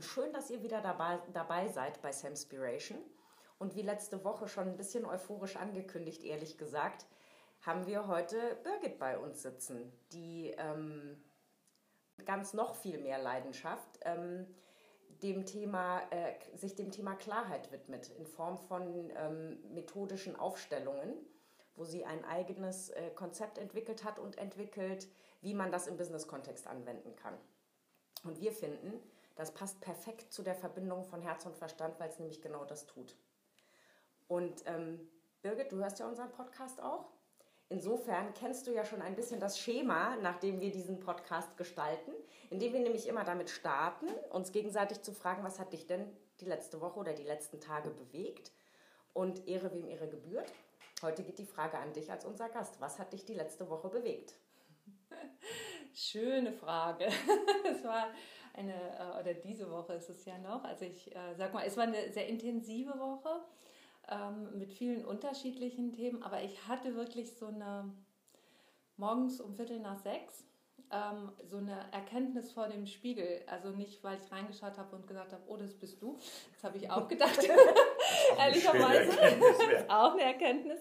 Lieben. Schön, dass ihr wieder dabei, dabei seid bei Samspiration. Und wie letzte Woche schon ein bisschen euphorisch angekündigt, ehrlich gesagt, haben wir heute Birgit bei uns sitzen, die ähm, ganz noch viel mehr Leidenschaft ähm, dem Thema, äh, sich dem Thema Klarheit widmet in Form von ähm, methodischen Aufstellungen, wo sie ein eigenes äh, Konzept entwickelt hat und entwickelt, wie man das im Business-Kontext anwenden kann. Und wir finden, das passt perfekt zu der Verbindung von Herz und Verstand, weil es nämlich genau das tut. Und ähm, Birgit, du hörst ja unseren Podcast auch. Insofern kennst du ja schon ein bisschen das Schema, nach dem wir diesen Podcast gestalten, indem wir nämlich immer damit starten, uns gegenseitig zu fragen, was hat dich denn die letzte Woche oder die letzten Tage bewegt? Und Ehre wem Ehre gebührt. Heute geht die Frage an dich als unser Gast. Was hat dich die letzte Woche bewegt? Schöne Frage. Es war eine, äh, oder diese Woche ist es ja noch. Also ich äh, sag mal, es war eine sehr intensive Woche ähm, mit vielen unterschiedlichen Themen, aber ich hatte wirklich so eine, morgens um Viertel nach sechs, ähm, so eine Erkenntnis vor dem Spiegel. Also nicht, weil ich reingeschaut habe und gesagt habe, oh, das bist du. Das habe ich auch gedacht. Ehrlicherweise. ist auch eine Erkenntnis.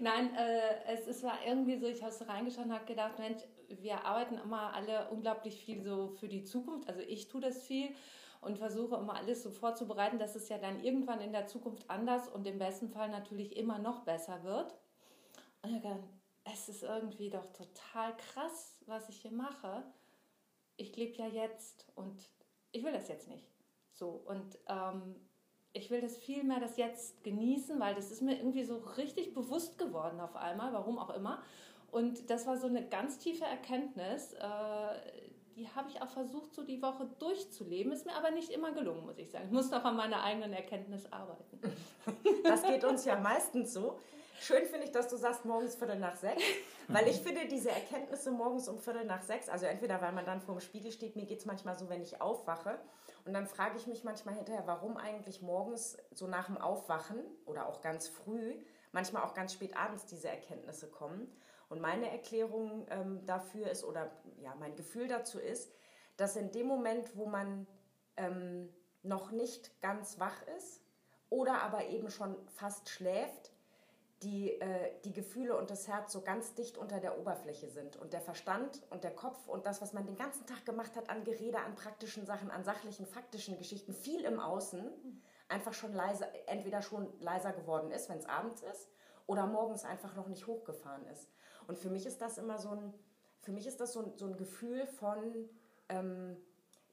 Nein, äh, es, es war irgendwie so, ich habe so reingeschaut und habe gedacht, Mensch, wir arbeiten immer alle unglaublich viel so für die Zukunft. Also ich tue das viel und versuche immer alles so vorzubereiten, dass es ja dann irgendwann in der Zukunft anders und im besten Fall natürlich immer noch besser wird. Und ich dachte, es ist irgendwie doch total krass, was ich hier mache. Ich lebe ja jetzt und ich will das jetzt nicht. So, und ähm, ich will das viel mehr das jetzt genießen, weil das ist mir irgendwie so richtig bewusst geworden auf einmal, warum auch immer. Und das war so eine ganz tiefe Erkenntnis, äh, die habe ich auch versucht, so die Woche durchzuleben. Ist mir aber nicht immer gelungen, muss ich sagen. Ich muss noch an meiner eigenen Erkenntnis arbeiten. Das geht uns ja meistens so. Schön finde ich, dass du sagst, morgens Viertel nach sechs, weil ich finde diese Erkenntnisse morgens um Viertel nach sechs, also entweder weil man dann vor dem Spiegel steht, mir geht es manchmal so, wenn ich aufwache und dann frage ich mich manchmal hinterher, warum eigentlich morgens so nach dem Aufwachen oder auch ganz früh, manchmal auch ganz spät abends diese Erkenntnisse kommen. Und meine Erklärung ähm, dafür ist, oder ja, mein Gefühl dazu ist, dass in dem Moment, wo man ähm, noch nicht ganz wach ist oder aber eben schon fast schläft, die, äh, die Gefühle und das Herz so ganz dicht unter der Oberfläche sind. Und der Verstand und der Kopf und das, was man den ganzen Tag gemacht hat an Gerede, an praktischen Sachen, an sachlichen, faktischen Geschichten, viel im Außen, einfach schon leiser, entweder schon leiser geworden ist, wenn es abends ist, oder morgens einfach noch nicht hochgefahren ist. Und für mich ist das immer so ein, für mich ist das so ein, so ein Gefühl von, ähm,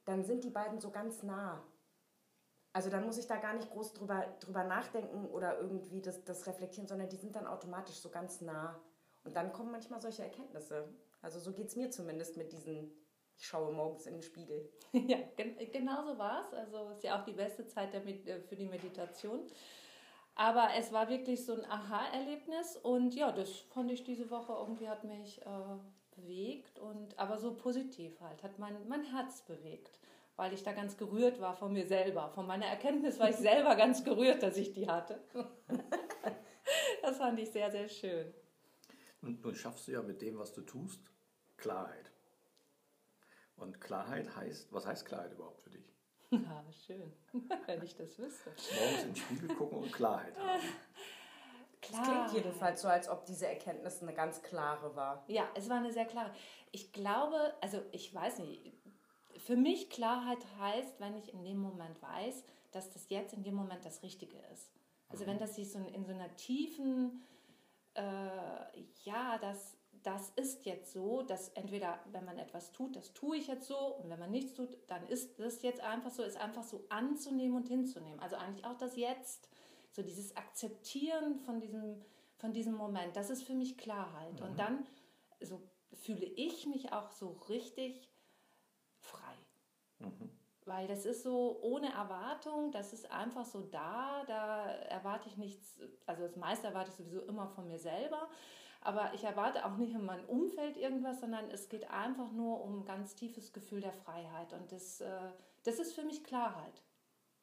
dann sind die beiden so ganz nah. Also dann muss ich da gar nicht groß drüber, drüber nachdenken oder irgendwie das, das reflektieren, sondern die sind dann automatisch so ganz nah. Und dann kommen manchmal solche Erkenntnisse. Also so geht es mir zumindest mit diesen, ich schaue morgens in den Spiegel. Ja, gen genau so war es. Also ist ja auch die beste Zeit äh, für die Meditation. Aber es war wirklich so ein Aha-Erlebnis und ja, das fand ich diese Woche irgendwie hat mich äh, bewegt und aber so positiv halt, hat mein, mein Herz bewegt, weil ich da ganz gerührt war von mir selber. Von meiner Erkenntnis war ich selber ganz gerührt, dass ich die hatte. das fand ich sehr, sehr schön. Und nun schaffst du ja mit dem, was du tust, Klarheit. Und Klarheit heißt, was heißt Klarheit überhaupt für dich? Ah, schön, wenn ich das wüsste. Morgens in den Spiegel gucken und Klarheit haben. Klar. Es klingt jedenfalls so, als ob diese Erkenntnis eine ganz klare war. Ja, es war eine sehr klare. Ich glaube, also ich weiß nicht, für mich Klarheit heißt, wenn ich in dem Moment weiß, dass das jetzt in dem Moment das Richtige ist. Also mhm. wenn das sich so in so einer tiefen, äh, ja, das das ist jetzt so, dass entweder, wenn man etwas tut, das tue ich jetzt so und wenn man nichts tut, dann ist das jetzt einfach so, ist einfach so anzunehmen und hinzunehmen. Also eigentlich auch das Jetzt, so dieses Akzeptieren von diesem, von diesem Moment, das ist für mich Klarheit. Mhm. Und dann so fühle ich mich auch so richtig frei. Mhm. Weil das ist so ohne Erwartung, das ist einfach so da, da erwarte ich nichts, also das meiste erwarte ich sowieso immer von mir selber. Aber ich erwarte auch nicht in meinem Umfeld irgendwas, sondern es geht einfach nur um ein ganz tiefes Gefühl der Freiheit. Und das, äh, das ist für mich Klarheit.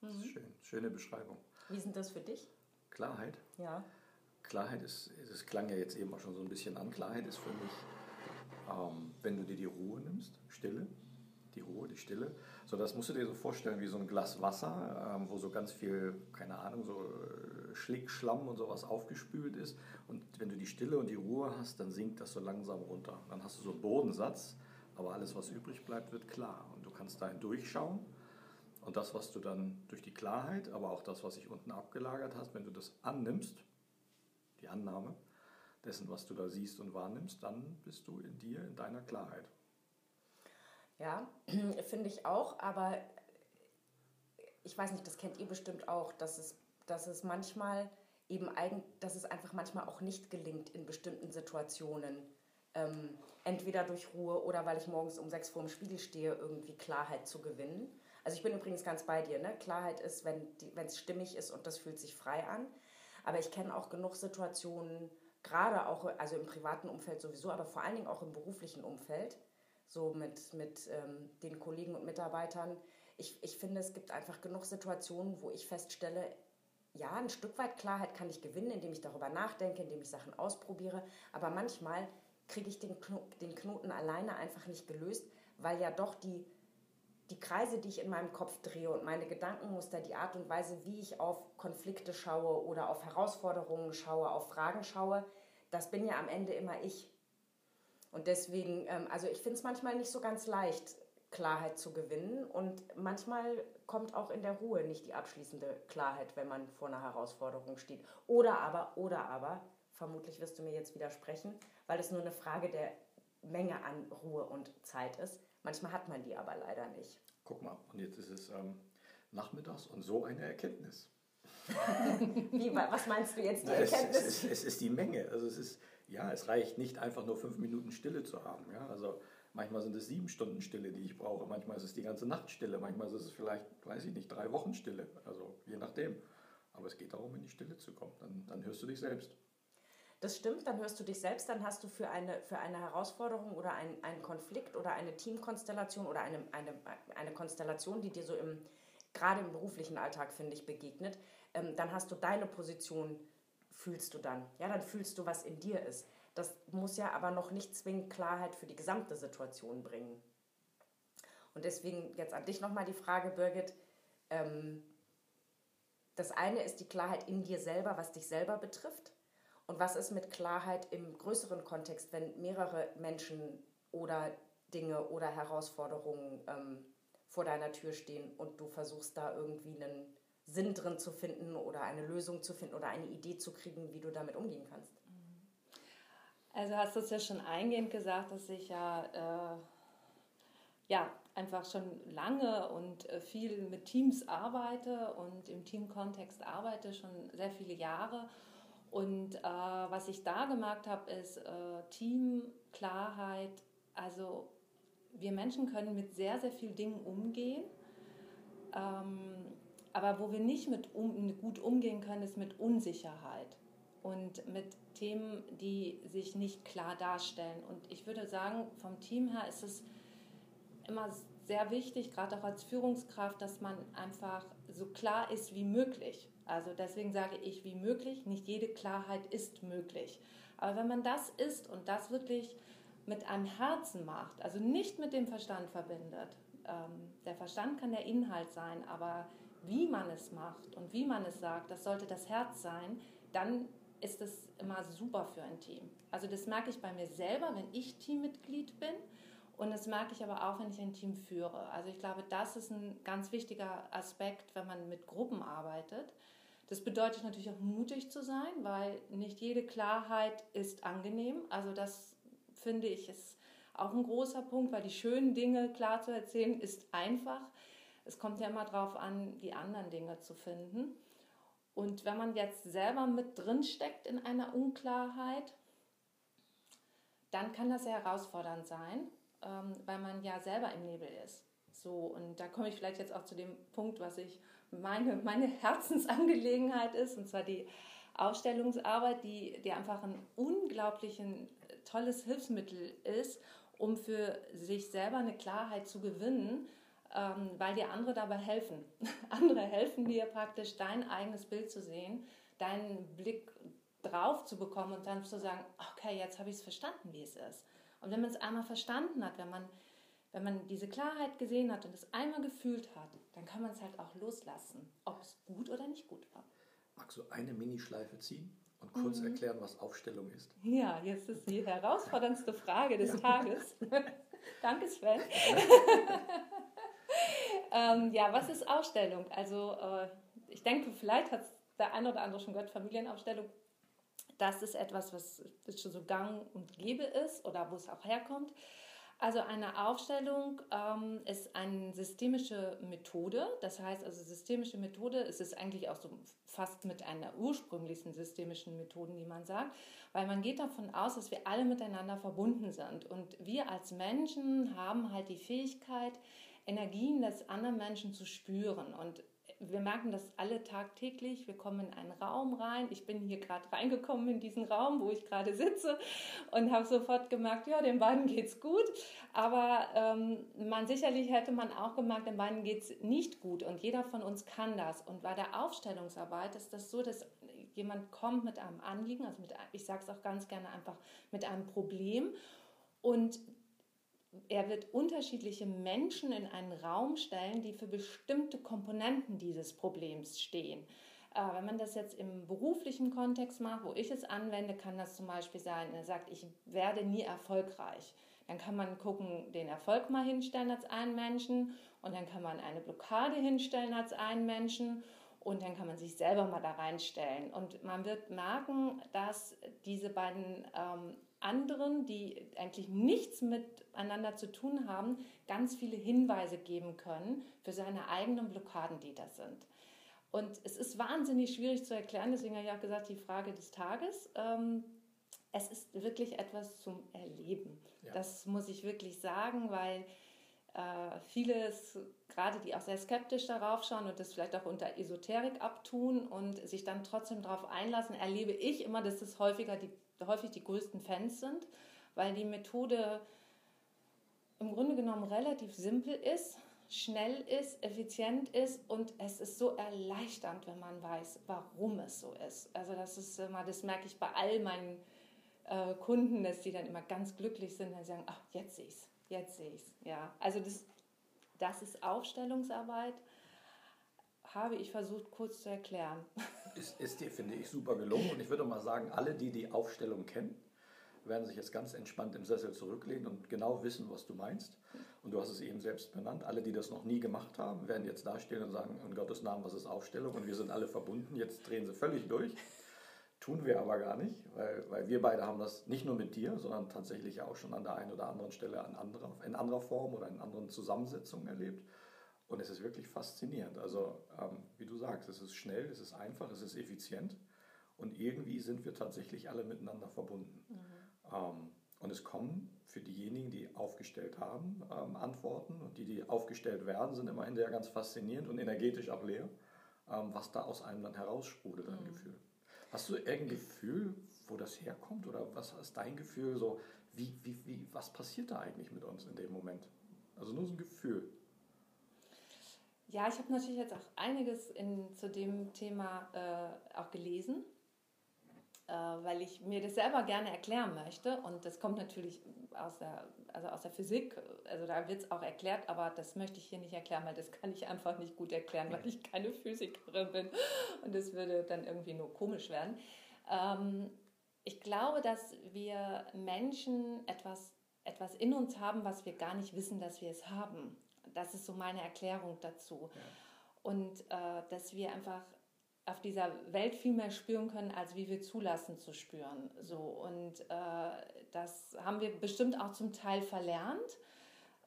Mhm. Schön, schöne Beschreibung. Wie sind das für dich? Klarheit? Ja. Klarheit ist, es klang ja jetzt eben auch schon so ein bisschen an, Klarheit ist für mich, ähm, wenn du dir die Ruhe nimmst, Stille, die Ruhe, die Stille, So, das musst du dir so vorstellen wie so ein Glas Wasser, ähm, wo so ganz viel, keine Ahnung, so äh, Schlick, Schlamm und sowas aufgespült ist. Und wenn du die Stille und die Ruhe hast, dann sinkt das so langsam runter. Dann hast du so einen Bodensatz, aber alles, was übrig bleibt, wird klar. Und du kannst dahin durchschauen. Und das, was du dann durch die Klarheit, aber auch das, was sich unten abgelagert hast, wenn du das annimmst, die Annahme dessen, was du da siehst und wahrnimmst, dann bist du in dir, in deiner Klarheit. Ja, finde ich auch, aber ich weiß nicht, das kennt ihr bestimmt auch, dass es, dass es manchmal eben eigen, dass es einfach manchmal auch nicht gelingt in bestimmten Situationen. Ähm, entweder durch Ruhe oder weil ich morgens um sechs vor dem Spiegel stehe, irgendwie Klarheit zu gewinnen. Also ich bin übrigens ganz bei dir. Ne? Klarheit ist, wenn es stimmig ist und das fühlt sich frei an. Aber ich kenne auch genug Situationen, gerade auch also im privaten Umfeld sowieso, aber vor allen Dingen auch im beruflichen Umfeld, so mit, mit ähm, den Kollegen und Mitarbeitern. Ich, ich finde, es gibt einfach genug Situationen, wo ich feststelle, ja, ein Stück weit Klarheit kann ich gewinnen, indem ich darüber nachdenke, indem ich Sachen ausprobiere, aber manchmal kriege ich den, den Knoten alleine einfach nicht gelöst, weil ja doch die, die Kreise, die ich in meinem Kopf drehe und meine Gedankenmuster, die Art und Weise, wie ich auf Konflikte schaue oder auf Herausforderungen schaue, auf Fragen schaue, das bin ja am Ende immer ich. Und deswegen, ähm, also ich finde es manchmal nicht so ganz leicht, Klarheit zu gewinnen. Und manchmal kommt auch in der Ruhe nicht die abschließende Klarheit, wenn man vor einer Herausforderung steht. Oder aber, oder aber, vermutlich wirst du mir jetzt widersprechen, weil es nur eine Frage der Menge an Ruhe und Zeit ist. Manchmal hat man die aber leider nicht. Guck mal, und jetzt ist es ähm, nachmittags und so eine Erkenntnis. Wie, was meinst du jetzt, die Erkenntnis? Es, es, es, ist die Menge. Also es ist, ja, es reicht nicht einfach nur fünf Minuten Stille zu haben. Ja? Also manchmal sind es sieben Stunden Stille, die ich brauche. Manchmal ist es die ganze Nacht Stille. Manchmal ist es vielleicht, weiß ich nicht, drei Wochen Stille. Also je nachdem. Aber es geht darum, in die Stille zu kommen. Dann, dann hörst du dich selbst. Das stimmt, dann hörst du dich selbst, dann hast du für eine, für eine Herausforderung oder ein, einen Konflikt oder eine Teamkonstellation oder eine, eine, eine Konstellation, die dir so im, gerade im beruflichen Alltag, finde ich, begegnet, ähm, dann hast du deine Position, fühlst du dann. Ja, dann fühlst du, was in dir ist. Das muss ja aber noch nicht zwingend Klarheit für die gesamte Situation bringen. Und deswegen jetzt an dich nochmal die Frage, Birgit. Ähm, das eine ist die Klarheit in dir selber, was dich selber betrifft. Und was ist mit Klarheit im größeren Kontext, wenn mehrere Menschen oder Dinge oder Herausforderungen ähm, vor deiner Tür stehen und du versuchst da irgendwie einen Sinn drin zu finden oder eine Lösung zu finden oder eine Idee zu kriegen, wie du damit umgehen kannst? Also hast du es ja schon eingehend gesagt, dass ich ja, äh, ja einfach schon lange und äh, viel mit Teams arbeite und im Teamkontext arbeite, schon sehr viele Jahre und äh, was ich da gemerkt habe, ist äh, Teamklarheit. Also wir Menschen können mit sehr, sehr vielen Dingen umgehen. Ähm, aber wo wir nicht mit um, gut umgehen können, ist mit Unsicherheit und mit Themen, die sich nicht klar darstellen. Und ich würde sagen, vom Team her ist es immer sehr wichtig, gerade auch als Führungskraft, dass man einfach so klar ist wie möglich. Also deswegen sage ich wie möglich, nicht jede Klarheit ist möglich. Aber wenn man das ist und das wirklich mit einem Herzen macht, also nicht mit dem Verstand verbindet, ähm, der Verstand kann der Inhalt sein, aber wie man es macht und wie man es sagt, das sollte das Herz sein, dann ist es immer super für ein Team. Also das merke ich bei mir selber, wenn ich Teammitglied bin und das merke ich aber auch, wenn ich ein Team führe. Also ich glaube, das ist ein ganz wichtiger Aspekt, wenn man mit Gruppen arbeitet, das bedeutet natürlich auch mutig zu sein, weil nicht jede Klarheit ist angenehm. Also das finde ich ist auch ein großer Punkt, weil die schönen Dinge klar zu erzählen ist einfach. Es kommt ja immer darauf an, die anderen Dinge zu finden. Und wenn man jetzt selber mit drin steckt in einer Unklarheit, dann kann das sehr herausfordernd sein, ähm, weil man ja selber im Nebel ist. So, und da komme ich vielleicht jetzt auch zu dem Punkt, was ich meine, meine Herzensangelegenheit ist, und zwar die Ausstellungsarbeit, die, die einfach ein unglaublich tolles Hilfsmittel ist, um für sich selber eine Klarheit zu gewinnen, ähm, weil dir andere dabei helfen. andere helfen dir praktisch, dein eigenes Bild zu sehen, deinen Blick drauf zu bekommen und dann zu sagen, okay, jetzt habe ich es verstanden, wie es ist. Und wenn man es einmal verstanden hat, wenn man wenn man diese Klarheit gesehen hat und es einmal gefühlt hat, dann kann man es halt auch loslassen, ob es gut oder nicht gut war. Magst du eine Minischleife ziehen und kurz mhm. erklären, was Aufstellung ist? Ja, jetzt ist die herausforderndste Frage des ja. Tages. Danke, Sven. Ähm, ja, was ist Aufstellung? Also äh, ich denke, vielleicht hat der eine oder andere schon gehört, Familienaufstellung. Das ist etwas, was schon so gang und gäbe ist oder wo es auch herkommt. Also eine Aufstellung ähm, ist eine systemische Methode. Das heißt, also systemische Methode ist es eigentlich auch so fast mit einer ursprünglichsten systemischen Methoden, die man sagt, weil man geht davon aus, dass wir alle miteinander verbunden sind. Und wir als Menschen haben halt die Fähigkeit, Energien des anderen Menschen zu spüren. Und wir merken das alle tagtäglich. Wir kommen in einen Raum rein. Ich bin hier gerade reingekommen in diesen Raum, wo ich gerade sitze und habe sofort gemerkt, ja, den beiden geht's gut. Aber ähm, man sicherlich hätte man auch gemerkt, den beiden geht's nicht gut. Und jeder von uns kann das. Und bei der Aufstellungsarbeit ist das so, dass jemand kommt mit einem Anliegen, also mit, ich sage es auch ganz gerne einfach mit einem Problem. Und er wird unterschiedliche Menschen in einen Raum stellen, die für bestimmte Komponenten dieses Problems stehen. Äh, wenn man das jetzt im beruflichen Kontext macht, wo ich es anwende, kann das zum Beispiel sein, er sagt, ich werde nie erfolgreich. Dann kann man gucken, den Erfolg mal hinstellen als einen Menschen und dann kann man eine Blockade hinstellen als einen Menschen und dann kann man sich selber mal da reinstellen. Und man wird merken, dass diese beiden ähm, anderen, die eigentlich nichts miteinander zu tun haben, ganz viele Hinweise geben können für seine eigenen Blockaden, die da sind. Und es ist wahnsinnig schwierig zu erklären, deswegen habe ich auch gesagt, die Frage des Tages. Ähm, es ist wirklich etwas zum Erleben. Ja. Das muss ich wirklich sagen, weil äh, vieles, gerade die auch sehr skeptisch darauf schauen und das vielleicht auch unter Esoterik abtun und sich dann trotzdem darauf einlassen, erlebe ich immer, dass es häufiger die häufig die größten Fans sind, weil die Methode im Grunde genommen relativ simpel ist, schnell ist, effizient ist und es ist so erleichternd, wenn man weiß, warum es so ist. Also das ist immer, das merke ich bei all meinen äh, Kunden, dass die dann immer ganz glücklich sind und sagen, ach, jetzt sehe ich's, jetzt sehe ich's. Ja, also das, das ist Aufstellungsarbeit, habe ich versucht kurz zu erklären. Ist, ist dir, finde ich, super gelungen. Und ich würde mal sagen, alle, die die Aufstellung kennen, werden sich jetzt ganz entspannt im Sessel zurücklehnen und genau wissen, was du meinst. Und du hast es eben selbst benannt. Alle, die das noch nie gemacht haben, werden jetzt dastehen und sagen, in Gottes Namen, was ist Aufstellung? Und wir sind alle verbunden. Jetzt drehen sie völlig durch. Tun wir aber gar nicht, weil, weil wir beide haben das nicht nur mit dir, sondern tatsächlich auch schon an der einen oder anderen Stelle an anderer, in anderer Form oder in anderen Zusammensetzungen erlebt. Und es ist wirklich faszinierend. Also, ähm, wie du sagst, es ist schnell, es ist einfach, es ist effizient. Und irgendwie sind wir tatsächlich alle miteinander verbunden. Mhm. Ähm, und es kommen für diejenigen, die aufgestellt haben, ähm, Antworten. Und die, die aufgestellt werden, sind immer hinterher ganz faszinierend und energetisch auch leer, ähm, was da aus einem dann heraussprudelt, ein mhm. Gefühl. Hast du irgendein Gefühl, wo das herkommt? Oder was ist dein Gefühl so, wie, wie, wie, was passiert da eigentlich mit uns in dem Moment? Also nur so ein Gefühl. Ja, ich habe natürlich jetzt auch einiges in, zu dem Thema äh, auch gelesen, äh, weil ich mir das selber gerne erklären möchte. Und das kommt natürlich aus der, also aus der Physik, also da wird es auch erklärt, aber das möchte ich hier nicht erklären, weil das kann ich einfach nicht gut erklären, weil ich keine Physikerin bin. Und das würde dann irgendwie nur komisch werden. Ähm, ich glaube, dass wir Menschen etwas, etwas in uns haben, was wir gar nicht wissen, dass wir es haben. Das ist so meine Erklärung dazu. Ja. Und äh, dass wir einfach auf dieser Welt viel mehr spüren können, als wie wir zulassen zu spüren. So und äh, das haben wir bestimmt auch zum Teil verlernt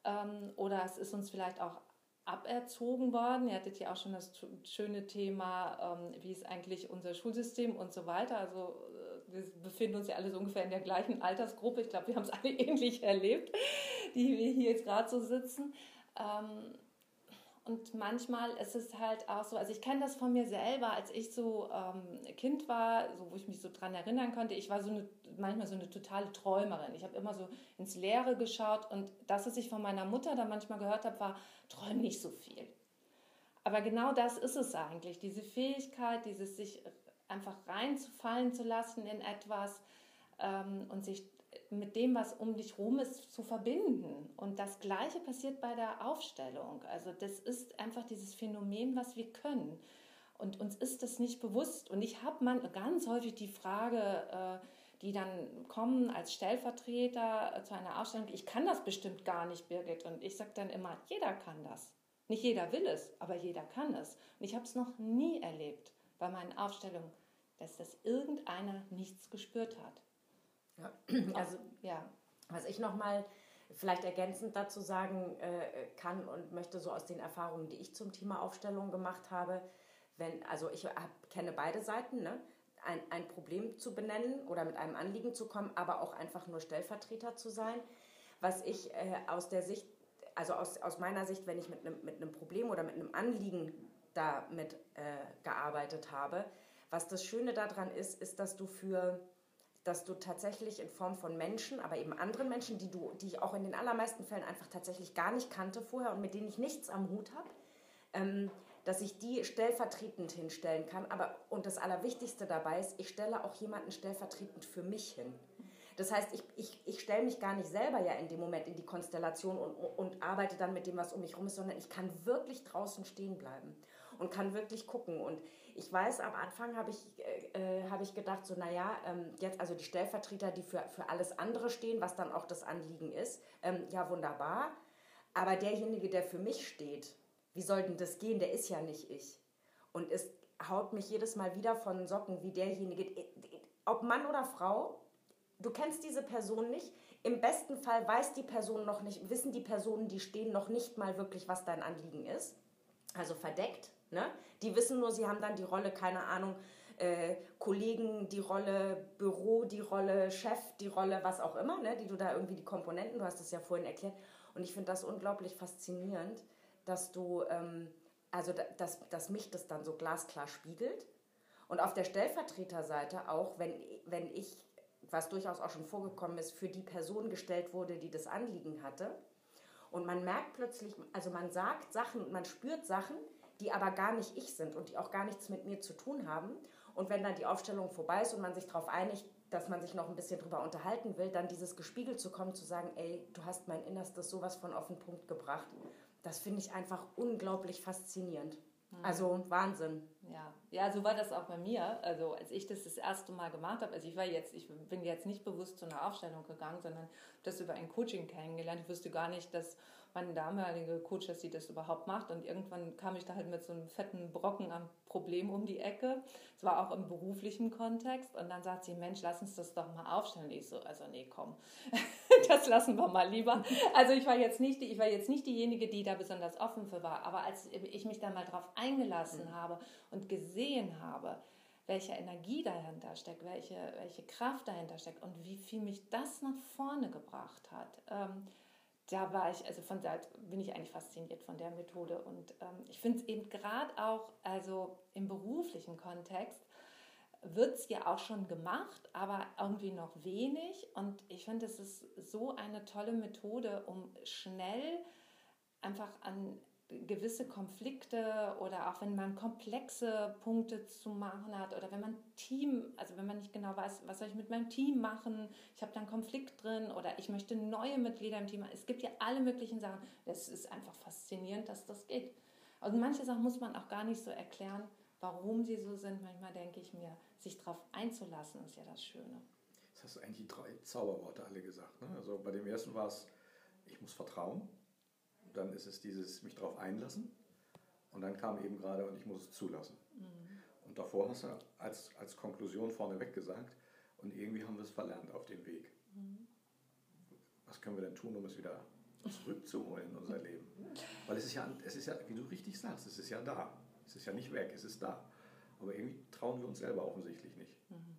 ähm, oder es ist uns vielleicht auch aberzogen worden. Ihr hattet ja auch schon das schöne Thema, ähm, wie ist eigentlich unser Schulsystem und so weiter. Also äh, wir befinden uns ja alle so ungefähr in der gleichen Altersgruppe. Ich glaube, wir haben es alle ähnlich erlebt, die wir hier jetzt gerade so sitzen. Ähm, und manchmal ist es halt auch so, also ich kenne das von mir selber, als ich so ähm, Kind war, so, wo ich mich so dran erinnern konnte, ich war so eine, manchmal so eine totale Träumerin. Ich habe immer so ins Leere geschaut und das, was ich von meiner Mutter da manchmal gehört habe, war, träum nicht so viel. Aber genau das ist es eigentlich, diese Fähigkeit, dieses sich einfach reinzufallen zu lassen in etwas ähm, und sich mit dem, was um dich rum ist, zu verbinden. Und das Gleiche passiert bei der Aufstellung. Also das ist einfach dieses Phänomen, was wir können. Und uns ist das nicht bewusst. Und ich habe ganz häufig die Frage, äh, die dann kommen als Stellvertreter zu einer Ausstellung, ich kann das bestimmt gar nicht, Birgit. Und ich sage dann immer, jeder kann das. Nicht jeder will es, aber jeder kann es. Und ich habe es noch nie erlebt bei meinen Aufstellungen, dass das irgendeiner nichts gespürt hat. Ja, also ja. was ich nochmal vielleicht ergänzend dazu sagen äh, kann und möchte so aus den Erfahrungen, die ich zum Thema Aufstellung gemacht habe, wenn, also ich hab, kenne beide Seiten, ne? ein, ein Problem zu benennen oder mit einem Anliegen zu kommen, aber auch einfach nur Stellvertreter zu sein. Was ich äh, aus der Sicht, also aus, aus meiner Sicht, wenn ich mit einem mit Problem oder mit einem Anliegen damit äh, gearbeitet habe, was das Schöne daran ist, ist, dass du für dass du tatsächlich in Form von Menschen, aber eben anderen Menschen, die, du, die ich auch in den allermeisten Fällen einfach tatsächlich gar nicht kannte vorher und mit denen ich nichts am Hut habe, ähm, dass ich die stellvertretend hinstellen kann. Aber, und das Allerwichtigste dabei ist, ich stelle auch jemanden stellvertretend für mich hin. Das heißt, ich, ich, ich stelle mich gar nicht selber ja in dem Moment in die Konstellation und, und arbeite dann mit dem, was um mich herum ist, sondern ich kann wirklich draußen stehen bleiben und kann wirklich gucken. Und ich weiß, am Anfang habe ich, äh, äh hab ich gedacht, so, naja, ähm, jetzt also die Stellvertreter, die für, für alles andere stehen, was dann auch das Anliegen ist, ähm, ja, wunderbar. Aber derjenige, der für mich steht, wie soll denn das gehen? Der ist ja nicht ich. Und es haut mich jedes Mal wieder von Socken, wie derjenige, ob Mann oder Frau, du kennst diese Person nicht. Im besten Fall weiß die Person noch nicht, wissen die Personen, die stehen, noch nicht mal wirklich, was dein Anliegen ist. Also verdeckt. Ne? Die wissen nur, sie haben dann die Rolle, keine Ahnung, äh, Kollegen, die Rolle Büro, die Rolle Chef, die Rolle was auch immer, ne? die du da irgendwie die Komponenten, du hast es ja vorhin erklärt. Und ich finde das unglaublich faszinierend, dass du, ähm, also dass, dass mich das dann so glasklar spiegelt. Und auf der Stellvertreterseite auch, wenn, wenn ich, was durchaus auch schon vorgekommen ist, für die Person gestellt wurde, die das Anliegen hatte. Und man merkt plötzlich, also man sagt Sachen man spürt Sachen, die aber gar nicht ich sind und die auch gar nichts mit mir zu tun haben. Und wenn dann die Aufstellung vorbei ist und man sich darauf einigt, dass man sich noch ein bisschen drüber unterhalten will, dann dieses gespiegelt zu kommen, zu sagen, ey, du hast mein Innerstes sowas von auf den Punkt gebracht das finde ich einfach unglaublich faszinierend. Mhm. Also Wahnsinn. Ja. ja, so war das auch bei mir. Also als ich das das erste Mal gemacht habe, also ich war jetzt, ich bin jetzt nicht bewusst zu einer Aufstellung gegangen, sondern das über ein Coaching kennengelernt. Ich wusste gar nicht, dass meine damalige Coach, dass sie das überhaupt macht. Und irgendwann kam ich da halt mit so einem fetten Brocken am Problem um die Ecke. Es war auch im beruflichen Kontext. Und dann sagt sie, Mensch, lass uns das doch mal aufstellen. Ich so, also nee, komm, das lassen wir mal lieber. Also ich war jetzt nicht, ich war jetzt nicht diejenige, die da besonders offen für war. Aber als ich mich da mal drauf eingelassen mhm. habe und gesehen habe, welche Energie dahinter steckt, welche, welche Kraft dahinter steckt und wie viel mich das nach vorne gebracht hat. Ähm, da war ich, also von da bin ich eigentlich fasziniert von der Methode. Und ähm, ich finde es eben gerade auch, also im beruflichen Kontext, wird es ja auch schon gemacht, aber irgendwie noch wenig. Und ich finde, es ist so eine tolle Methode, um schnell einfach an gewisse Konflikte oder auch wenn man komplexe Punkte zu machen hat oder wenn man Team, also wenn man nicht genau weiß, was soll ich mit meinem Team machen, ich habe da einen Konflikt drin oder ich möchte neue Mitglieder im Team. Es gibt ja alle möglichen Sachen. Es ist einfach faszinierend, dass das geht. Und manche Sachen muss man auch gar nicht so erklären, warum sie so sind. Manchmal denke ich mir, sich darauf einzulassen, ist ja das Schöne. Das hast du eigentlich die drei Zauberworte alle gesagt. Ne? Also bei dem ersten war es, ich muss vertrauen dann ist es dieses mich darauf einlassen. Und dann kam eben gerade, und ich muss es zulassen. Mhm. Und davor hast du als, als Konklusion vorneweg gesagt, und irgendwie haben wir es verlernt auf dem Weg. Mhm. Was können wir denn tun, um es wieder zurückzuholen in unser Leben? Weil es ist ja, es ist ja, wie du richtig sagst, es ist ja da. Es ist ja nicht weg, es ist da. Aber irgendwie trauen wir uns selber offensichtlich nicht. Mhm.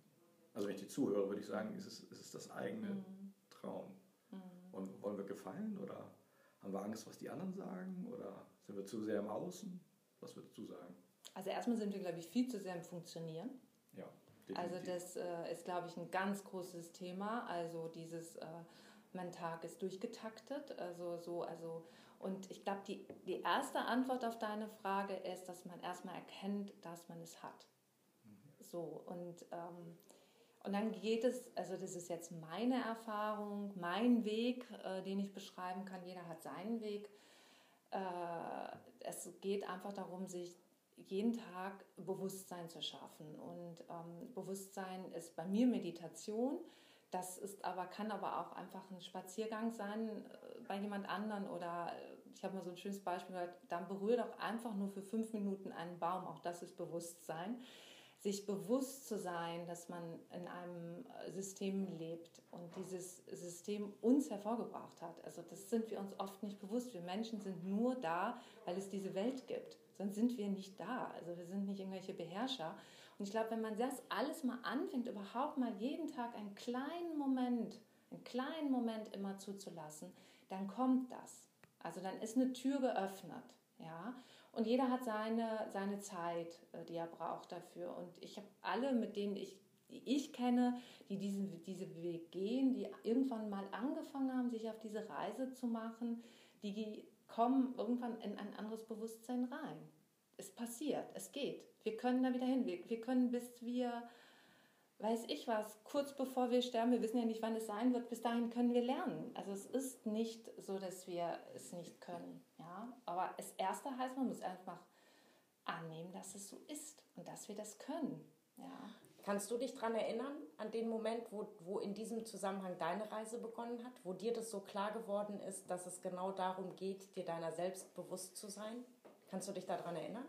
Also wenn ich dir zuhöre, würde ich sagen, es ist, es ist das eigene mhm. Trauen. Mhm. Und wollen wir gefallen oder haben wir Angst, was die anderen sagen? Oder sind wir zu sehr im Außen? Was würdest du sagen? Also erstmal sind wir, glaube ich, viel zu sehr im Funktionieren. Ja. Definitiv. Also das äh, ist, glaube ich, ein ganz großes Thema. Also dieses, äh, mein Tag ist durchgetaktet. Also so, also und ich glaube, die, die erste Antwort auf deine Frage ist, dass man erstmal erkennt, dass man es hat. Mhm. So und ähm, Und dann geht es, also das ist jetzt meine Erfahrung, mein Weg, äh, den ich beschreiben kann. Jeder hat seinen Weg. Äh, es geht einfach darum, sich jeden Tag Bewusstsein zu schaffen. Und ähm, Bewusstsein ist bei mir Meditation. Das ist aber, kann aber auch einfach ein Spaziergang sein äh, bei jemand anderen oder äh, ich habe mal so ein schönes Beispiel gehört, dann berühre doch einfach nur für fünf Minuten einen Baum. Auch das ist Bewusstsein sich bewusst zu sein, dass man in einem System lebt und dieses System uns hervorgebracht hat. Also das sind wir uns oft nicht bewusst. Wir Menschen sind nur da, weil es diese Welt gibt. Sonst sind wir nicht da. Also wir sind nicht irgendwelche Beherrscher. Und ich glaube, wenn man das alles mal anfängt, überhaupt mal jeden Tag einen kleinen Moment, einen kleinen Moment immer zuzulassen, dann kommt das. Also dann ist eine Tür geöffnet. Ja, und jeder hat seine, seine Zeit, äh, die er braucht dafür. Und ich habe alle, mit denen ich, die ich kenne, die diesen diese Weg gehen, die irgendwann mal angefangen haben, sich auf diese Reise zu machen, die kommen irgendwann in ein anderes Bewusstsein rein. Es passiert, es geht. Wir können da wieder hin. Wir, wir können, bis wir weiß ich was, kurz bevor wir sterben, wir wissen ja nicht, wann es sein wird, bis dahin können wir lernen. Also es ist nicht so, dass wir es nicht können. Ja? Aber das Erste heißt, man muss einfach annehmen, dass es so ist und dass wir das können. Ja. Kannst du dich daran erinnern, an den Moment, wo, wo in diesem Zusammenhang deine Reise begonnen hat, wo dir das so klar geworden ist, dass es genau darum geht, dir deiner selbst bewusst zu sein? Kannst du dich daran erinnern?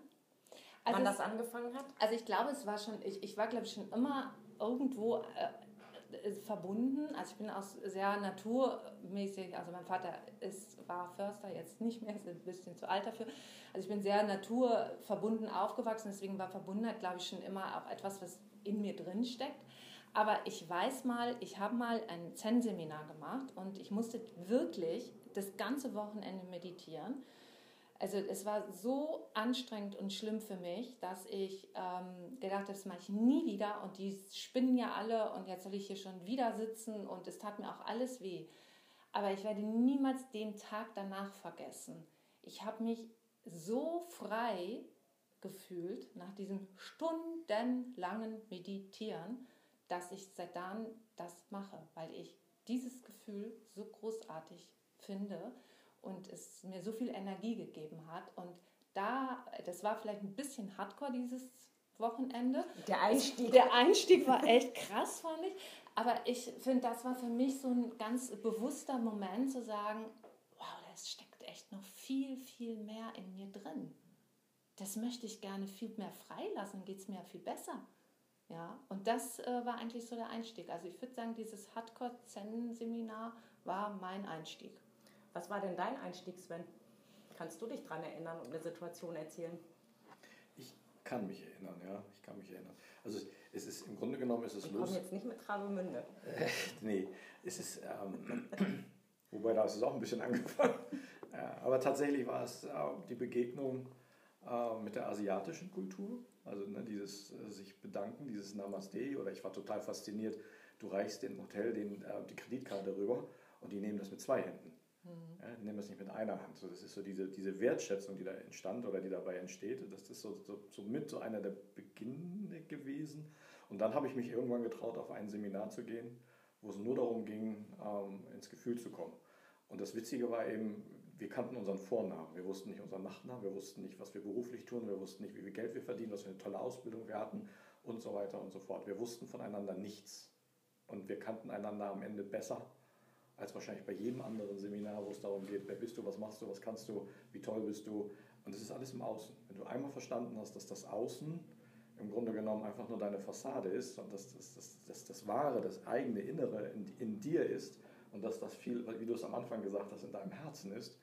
Also wann das angefangen hat? Also ich glaube, es war schon, ich, ich war glaube ich schon immer irgendwo äh, verbunden. Also ich bin auch sehr naturmäßig, also mein Vater ist, war Förster, jetzt nicht mehr, ist ein bisschen zu alt dafür. Also ich bin sehr naturverbunden aufgewachsen, deswegen war Verbundenheit, glaube ich, schon immer auch etwas, was in mir drin steckt. Aber ich weiß mal, ich habe mal ein Zen-Seminar gemacht und ich musste wirklich das ganze Wochenende meditieren. Also es war so anstrengend und schlimm für mich, dass ich ähm, gedacht habe, das mache ich nie wieder und die spinnen ja alle und jetzt soll ich hier schon wieder sitzen und es tat mir auch alles weh. Aber ich werde niemals den Tag danach vergessen. Ich habe mich so frei gefühlt nach diesem stundenlangen Meditieren, dass ich seit dann das mache, weil ich dieses Gefühl so großartig finde und es mir so viel Energie gegeben hat. Und da, das war vielleicht ein bisschen hardcore dieses Wochenende. Der Einstieg. Der Einstieg war echt krass, fand ich. Aber ich finde, das war für mich so ein ganz bewusster Moment zu sagen, wow, das steckt echt noch viel, viel mehr in mir drin. Das möchte ich gerne viel mehr freilassen, geht es mir viel besser. Ja, und das äh, war eigentlich so der Einstieg. Also ich würde sagen, dieses Hardcore-Zen-Seminar war mein Einstieg. Was war denn dein Einstieg, Sven? Kannst du dich daran erinnern und eine Situation erzählen? Ich kann mich erinnern, ja. Ich kann mich erinnern. Also es ist im Grunde genommen ist es ich los. Ich jetzt nicht mit Travemünde. Nee, es ist ähm, wobei da ist es auch ein bisschen angefangen. Äh, aber tatsächlich war es äh, die Begegnung äh, mit der asiatischen Kultur. Also ne, dieses äh, sich bedanken, dieses Namaste. Oder ich war total fasziniert. Du reichst dem Hotel den, äh, die Kreditkarte rüber und die nehmen das mit zwei Händen. Mhm. Ja, nehmen wir es nicht mit einer Hand. So, das ist so diese, diese Wertschätzung, die da entstand oder die dabei entsteht. Das ist so, so, so mit so einer der Beginne gewesen. Und dann habe ich mich irgendwann getraut, auf ein Seminar zu gehen, wo es nur darum ging, ähm, ins Gefühl zu kommen. Und das Witzige war eben, wir kannten unseren Vornamen, wir wussten nicht unseren Nachnamen, wir wussten nicht, was wir beruflich tun, wir wussten nicht, wie viel Geld wir verdienen, was für eine tolle Ausbildung wir hatten und so weiter und so fort. Wir wussten voneinander nichts. Und wir kannten einander am Ende besser als wahrscheinlich bei jedem anderen Seminar, wo es darum geht, wer bist du, was machst du, was kannst du, wie toll bist du. Und das ist alles im Außen. Wenn du einmal verstanden hast, dass das Außen im Grunde genommen einfach nur deine Fassade ist und dass das, das, das, das Wahre, das eigene Innere in, in dir ist und dass das viel, wie du es am Anfang gesagt hast, in deinem Herzen ist,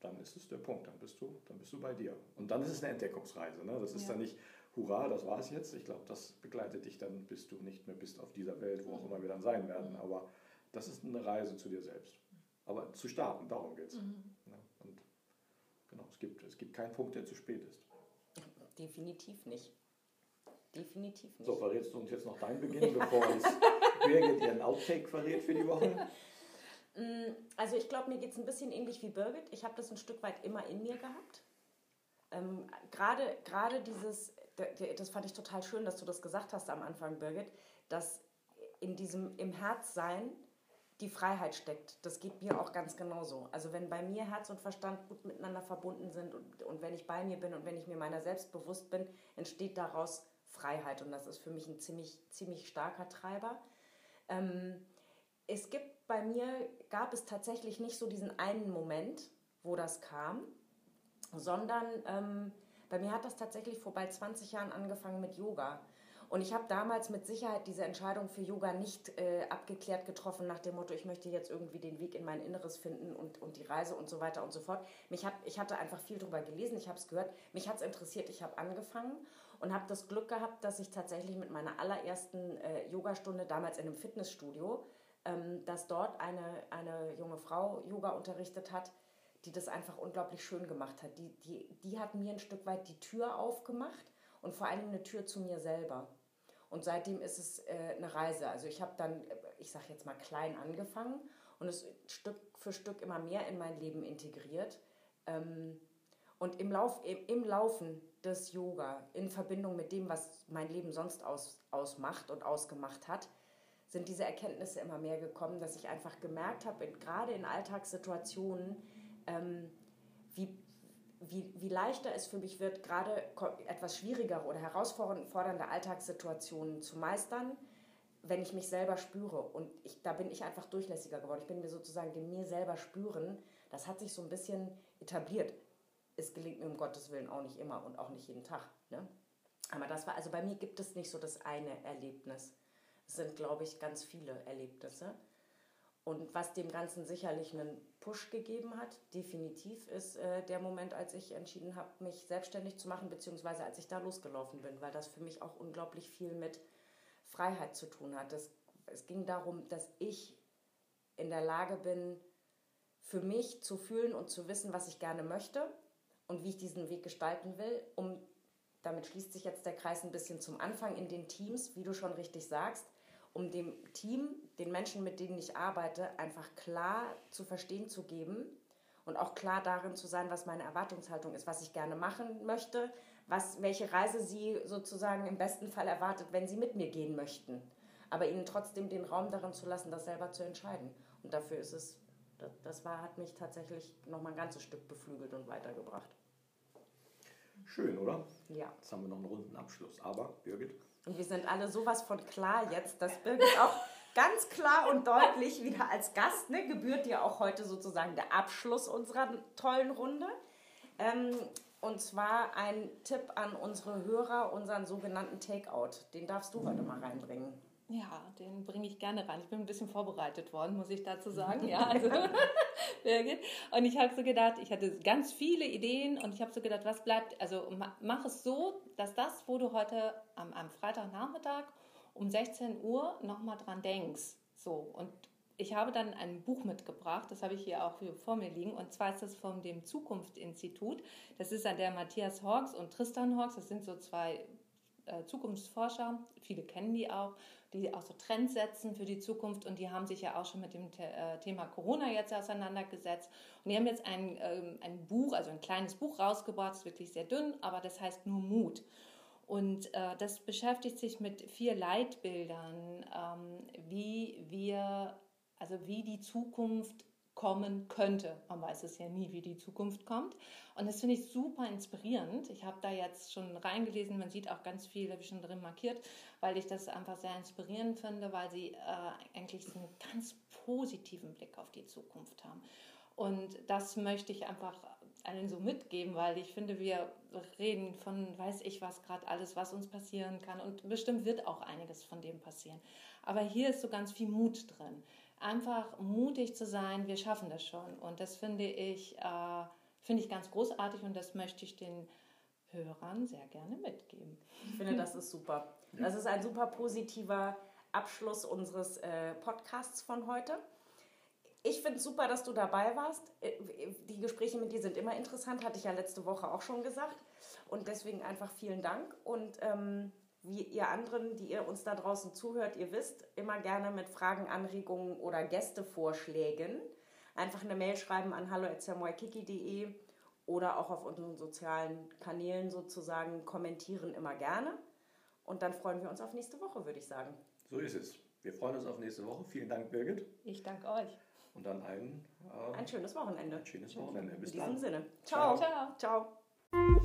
dann ist es der Punkt, dann bist du, dann bist du bei dir. Und dann ist es eine Entdeckungsreise. Ne? Das ist ja. dann nicht, hurra, das war es jetzt. Ich glaube, das begleitet dich dann, bis du nicht mehr bist auf dieser Welt, wo auch immer wir dann sein werden. Aber das ist eine Reise zu dir selbst. Aber zu starten, darum geht es. Mhm. Ja, und genau, es gibt, es gibt keinen Punkt, der zu spät ist. Definitiv nicht. Definitiv nicht. So, verrätst du uns jetzt noch deinen Beginn, bevor uns Birgit ihren Outtake verrät für die Woche? Mm, also ich glaube, mir geht es ein bisschen ähnlich wie Birgit. Ich habe das ein Stück weit immer in mir gehabt. Ähm, Gerade dieses, das fand ich total schön, dass du das gesagt hast am Anfang, Birgit, dass in diesem im Herz sein die Freiheit steckt. Das geht mir auch ganz genauso. Also wenn bei mir Herz und Verstand gut miteinander verbunden sind und, und wenn ich bei mir bin und wenn ich mir meiner selbst bewusst bin, entsteht daraus Freiheit. Und das ist für mich ein ziemlich, ziemlich starker Treiber. Ähm, es gibt bei mir, gab es tatsächlich nicht so diesen einen Moment, wo das kam, sondern ähm, bei mir hat das tatsächlich vor bald 20 Jahren angefangen mit Yoga. Und ich habe damals mit Sicherheit diese Entscheidung für Yoga nicht äh, abgeklärt getroffen nach dem Motto, ich möchte jetzt irgendwie den Weg in mein Inneres finden und, und die Reise und so weiter und so fort. Mich hat, ich hatte einfach viel darüber gelesen, ich habe es gehört, mich hat es interessiert, ich habe angefangen und habe das Glück gehabt, dass ich tatsächlich mit meiner allerersten äh, Yogastunde damals in einem Fitnessstudio, ähm, dass dort eine, eine junge Frau Yoga unterrichtet hat, die das einfach unglaublich schön gemacht hat. Die, die, die hat mir ein Stück weit die Tür aufgemacht und vor allem eine Tür zu mir selber. Und seitdem ist es äh, eine Reise. Also ich habe dann, äh, ich sage jetzt mal klein angefangen und es Stück für Stück immer mehr in mein Leben integriert. Ähm, und im, Lauf, im, Laufen des Yoga in Verbindung mit dem, was mein Leben sonst aus, ausmacht und ausgemacht hat, sind diese Erkenntnisse immer mehr gekommen, dass ich einfach gemerkt habe, gerade in Alltagssituationen, ähm, wie, wie, wie leichter es für mich wird, gerade etwas schwierigere oder herausfordernde Alltagssituationen zu meistern, wenn ich mich selber spüre. Und ich, da bin ich einfach durchlässiger geworden. Ich bin mir sozusagen dem mir selber spüren, das hat sich so ein bisschen etabliert. Es gelingt mir um Gottes Willen auch nicht immer und auch nicht jeden Tag. Ne? Aber das war, also bei mir gibt es nicht so das eine Erlebnis. Es sind, glaube ich, ganz viele Erlebnisse. Und was dem Ganzen sicherlich einen Push gegeben hat, definitiv, ist äh, der Moment, als ich entschieden habe, mich selbstständig zu machen, beziehungsweise als ich da losgelaufen bin, weil das für mich auch unglaublich viel mit Freiheit zu tun hat. Das, es ging darum, dass ich in der Lage bin, für mich zu fühlen und zu wissen, was ich gerne möchte und wie ich diesen Weg gestalten will, um damit schließt sich jetzt der Kreis ein bisschen zum Anfang in den Teams, wie du schon richtig sagst, um dem Team, den Menschen, mit denen ich arbeite, einfach klar zu verstehen zu geben und auch klar darin zu sein, was meine Erwartungshaltung ist, was ich gerne machen möchte, was, welche Reise sie sozusagen im besten Fall erwartet, wenn sie mit mir gehen möchten. Aber ihnen trotzdem den Raum darin zu lassen, das selber zu entscheiden. Und dafür ist es, das war, hat mich tatsächlich noch mal ein ganzes Stück beflügelt und weitergebracht. Schön, oder? Ja. Jetzt haben wir noch einen runden Abschluss. Aber, Birgit? Und wir sind alle sowas von klar jetzt, dass Birgit auch ganz klar und deutlich wieder als Gast, ne, gebührt dir auch heute sozusagen der Abschluss unserer tollen Runde. Ähm, und zwar ein Tipp an unsere Hörer, unseren sogenannten Takeout. Den darfst du heute mal reinbringen. Ja, den bringe ich gerne rein. Ich bin ein bisschen vorbereitet worden, muss ich dazu sagen. Ja, also Birgit. Und ich habe so gedacht, ich hatte ganz viele Ideen und ich habe so gedacht, was bleibt, also mach es so, dass das, wo du heute am, am Freitagnachmittag um 16 Uhr nochmal dran denkst. So, und ich habe dann ein Buch mitgebracht, das habe ich hier auch vor mir liegen, und zwar ist das von dem Zukunftsinstitut. Das ist an der Matthias Hawks und Tristan Hawks, das sind so zwei äh, Zukunftsforscher, viele kennen die auch, die auch so Trends setzen für die Zukunft und die haben sich ja auch schon mit dem äh, Thema Corona jetzt auseinandergesetzt. Und die haben jetzt ein, ähm, ein Buch, also ein kleines Buch rausgebracht, ist wirklich sehr dünn, aber das heißt nur Mut. Und äh, das beschäftigt sich mit vier Leitbildern, ähm, wie wir, also wie die Zukunft kommen könnte. Man weiß es ja nie, wie die Zukunft kommt. Und das finde ich super inspirierend. Ich habe da jetzt schon reingelesen, man sieht auch ganz viel, habe ich schon drin markiert, weil ich das einfach sehr inspirierend finde, weil sie äh, eigentlich einen ganz positiven Blick auf die Zukunft haben. Und das möchte ich einfach allen so mitgeben, weil ich finde, wir reden von weiß ich was gerade alles, was uns passieren kann und bestimmt wird auch einiges von dem passieren. Aber hier ist so ganz viel Mut drin einfach mutig zu sein, wir schaffen das schon. Und das finde ich, äh, finde ich ganz großartig und das möchte ich den Hörern sehr gerne mitgeben. Ich finde, das ist super. Das ist ein super positiver Abschluss unseres äh, Podcasts von heute. Ich finde es super, dass du dabei warst. Äh, die Gespräche mit dir sind immer interessant, hatte ich ja letzte Woche auch schon gesagt. Und deswegen einfach vielen Dank. Und ähm, wie ihr anderen, die ihr uns da draußen zuhört, ihr wisst, immer gerne mit Fragen, Anregungen oder Gästevorschlägen einfach eine Mail schreiben an hallo.samuelkiki.de oder auch auf unseren sozialen Kanälen sozusagen kommentieren immer gerne. Und dann freuen wir uns auf nächste Woche, würde ich sagen. So ist es. Wir freuen uns auf nächste Woche. Vielen Dank, Birgit. Ich danke euch. Und dann ein, äh, ein schönes Wochenende. Ein schönes Wochenende. Bis In diesem dann. Sinne. Ciao. Ciao. Ciao.